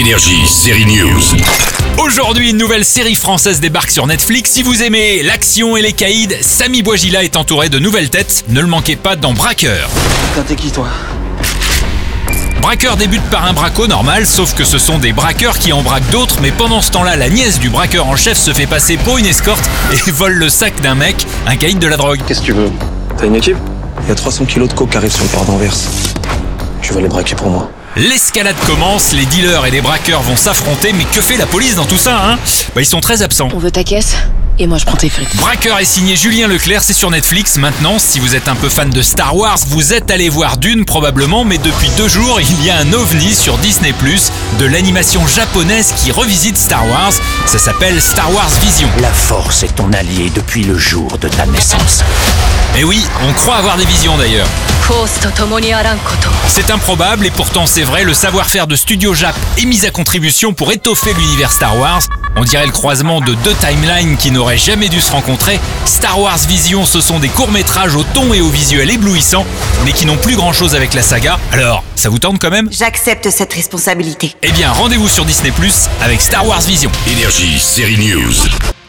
Énergie, série News. Aujourd'hui, une nouvelle série française débarque sur Netflix. Si vous aimez l'action et les caïds, Samy Bouagila est entouré de nouvelles têtes. Ne le manquez pas dans Braqueur. Putain, t'es qui toi? Braqueur débute par un braco normal, sauf que ce sont des braqueurs qui en braquent d'autres, mais pendant ce temps-là, la nièce du braqueur en chef se fait passer pour une escorte et vole le sac d'un mec, un caïd de la drogue. Qu'est-ce que tu veux? T'as une équipe? Il y a 300 kilos de coke qui arrivent sur le port d'Anvers. Tu vas les braquer pour moi. L'escalade commence, les dealers et les braqueurs vont s'affronter, mais que fait la police dans tout ça, hein? Bah ils sont très absents. On veut ta caisse et moi je prends tes frites. Braqueur est signé Julien Leclerc, c'est sur Netflix. Maintenant, si vous êtes un peu fan de Star Wars, vous êtes allé voir Dune probablement, mais depuis deux jours, il y a un ovni sur Disney ⁇ de l'animation japonaise qui revisite Star Wars. Ça s'appelle Star Wars Vision. La force est ton allié depuis le jour de ta naissance. Et oui, on croit avoir des visions d'ailleurs. C'est improbable et pourtant c'est vrai, le savoir-faire de Studio Jap est mis à contribution pour étoffer l'univers Star Wars. On dirait le croisement de deux timelines qui n'auraient jamais dû se rencontrer. Star Wars Vision, ce sont des courts-métrages au ton et au visuel éblouissant, mais qui n'ont plus grand-chose avec la saga. Alors, ça vous tente quand même? J'accepte cette responsabilité. Eh bien, rendez-vous sur Disney Plus avec Star Wars Vision. Énergie, série News.